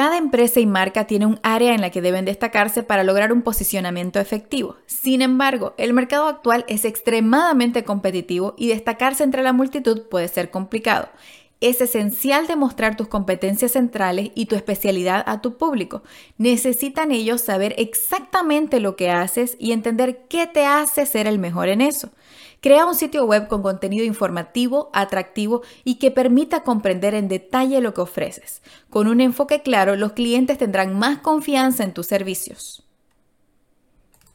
Cada empresa y marca tiene un área en la que deben destacarse para lograr un posicionamiento efectivo. Sin embargo, el mercado actual es extremadamente competitivo y destacarse entre la multitud puede ser complicado. Es esencial demostrar tus competencias centrales y tu especialidad a tu público. Necesitan ellos saber exactamente lo que haces y entender qué te hace ser el mejor en eso. Crea un sitio web con contenido informativo, atractivo y que permita comprender en detalle lo que ofreces. Con un enfoque claro, los clientes tendrán más confianza en tus servicios.